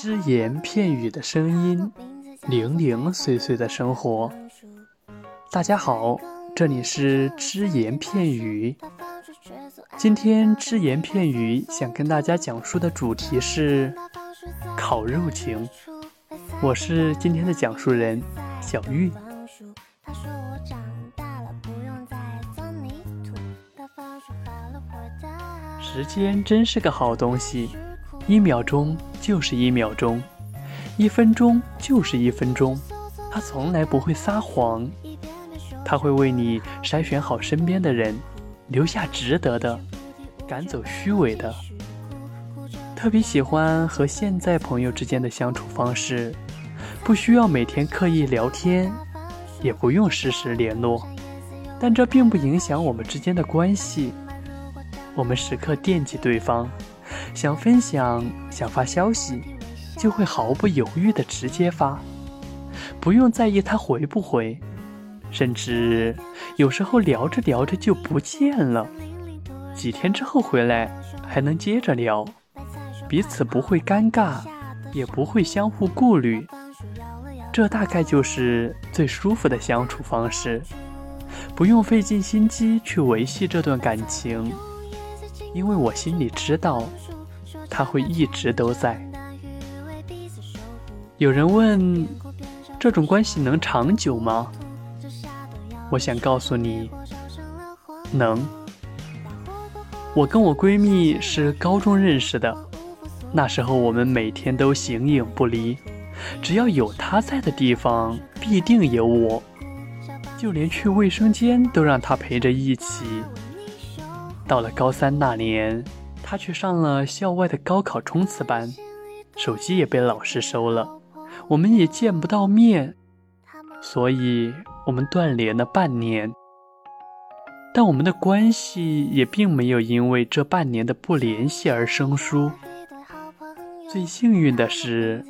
只言片语的声音，零零碎碎的生活。大家好，这里是只言片语。今天只言片语想跟大家讲述的主题是烤肉情。我是今天的讲述人小玉。时间真是个好东西，一秒钟就是一秒钟，一分钟就是一分钟。他从来不会撒谎，他会为你筛选好身边的人，留下值得的，赶走虚伪的。特别喜欢和现在朋友之间的相处方式，不需要每天刻意聊天，也不用时时联络，但这并不影响我们之间的关系。我们时刻惦记对方，想分享、想发消息，就会毫不犹豫地直接发，不用在意他回不回，甚至有时候聊着聊着就不见了，几天之后回来还能接着聊，彼此不会尴尬，也不会相互顾虑，这大概就是最舒服的相处方式，不用费尽心机去维系这段感情。因为我心里知道，他会一直都在。有人问，这种关系能长久吗？我想告诉你，能。我跟我闺蜜是高中认识的，那时候我们每天都形影不离，只要有她在的地方，必定有我，就连去卫生间都让她陪着一起。到了高三那年，他去上了校外的高考冲刺班，手机也被老师收了，我们也见不到面，所以我们断联了半年。但我们的关系也并没有因为这半年的不联系而生疏。最幸运的是，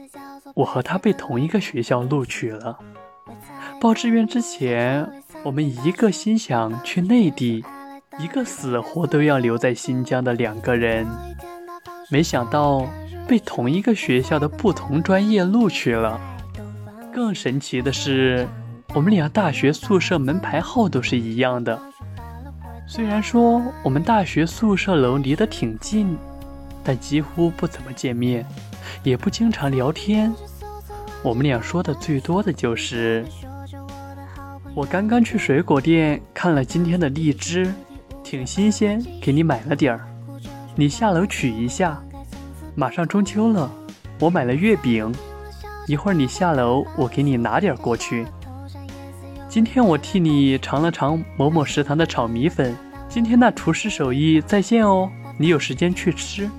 我和他被同一个学校录取了。报志愿之前，我们一个心想去内地。一个死活都要留在新疆的两个人，没想到被同一个学校的不同专业录取了。更神奇的是，我们俩大学宿舍门牌号都是一样的。虽然说我们大学宿舍楼离得挺近，但几乎不怎么见面，也不经常聊天。我们俩说的最多的就是：“我刚刚去水果店看了今天的荔枝。”挺新鲜，给你买了点儿，你下楼取一下。马上中秋了，我买了月饼，一会儿你下楼，我给你拿点过去。今天我替你尝了尝某某食堂的炒米粉，今天那厨师手艺在线哦，你有时间去吃。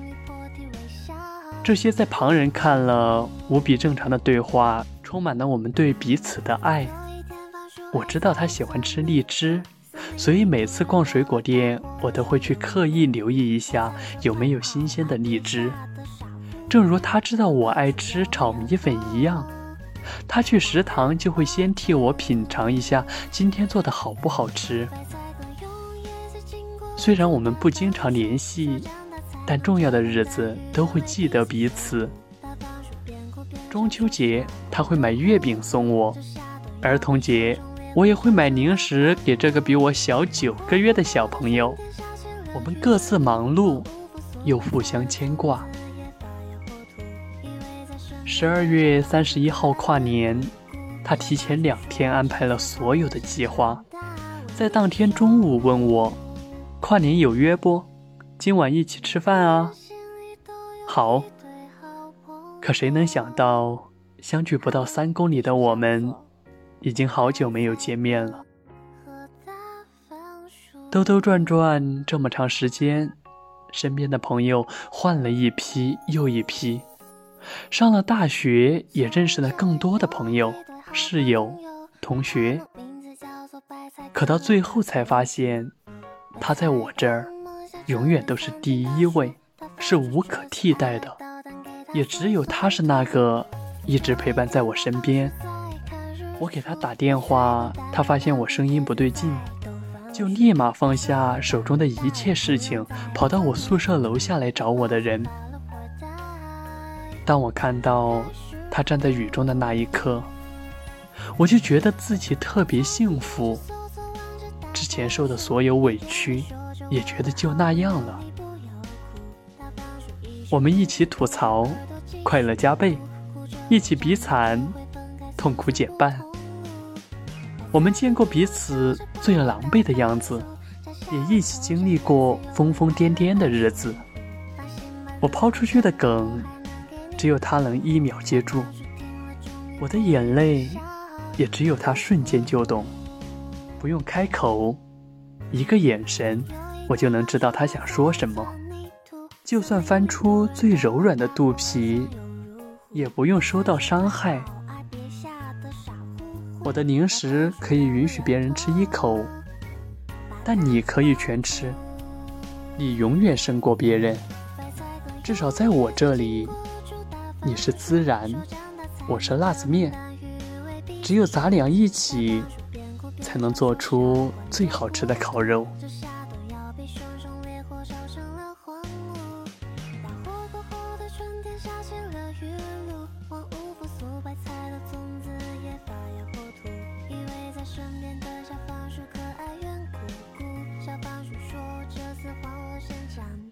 这些在旁人看了无比正常的对话，充满了我们对彼此的爱。我知道他喜欢吃荔枝。所以每次逛水果店，我都会去刻意留意一下有没有新鲜的荔枝。正如他知道我爱吃炒米粉一样，他去食堂就会先替我品尝一下今天做的好不好吃。虽然我们不经常联系，但重要的日子都会记得彼此。中秋节他会买月饼送我，儿童节。我也会买零食给这个比我小九个月的小朋友。我们各自忙碌，又互相牵挂。十二月三十一号跨年，他提前两天安排了所有的计划，在当天中午问我：“跨年有约不？今晚一起吃饭啊？”好。可谁能想到，相距不到三公里的我们。已经好久没有见面了，兜兜转转这么长时间，身边的朋友换了一批又一批，上了大学也认识了更多的朋友、室友、同学，可到最后才发现，他在我这儿永远都是第一位，是无可替代的，也只有他是那个一直陪伴在我身边。我给他打电话，他发现我声音不对劲，就立马放下手中的一切事情，跑到我宿舍楼下来找我的人。当我看到他站在雨中的那一刻，我就觉得自己特别幸福。之前受的所有委屈，也觉得就那样了。我们一起吐槽，快乐加倍；一起比惨，痛苦减半。我们见过彼此最狼狈的样子，也一起经历过疯疯癫癫的日子。我抛出去的梗，只有他能一秒接住；我的眼泪，也只有他瞬间就懂。不用开口，一个眼神，我就能知道他想说什么。就算翻出最柔软的肚皮，也不用受到伤害。我的零食可以允许别人吃一口，但你可以全吃。你永远胜过别人，至少在我这里，你是孜然，我是辣子面。只有咱俩一起，才能做出最好吃的烤肉。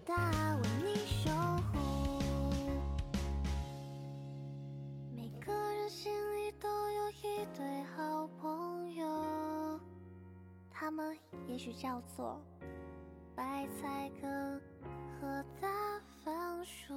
大，为你守护。每个人心里都有一对好朋友，他们也许叫做白菜根和大番薯。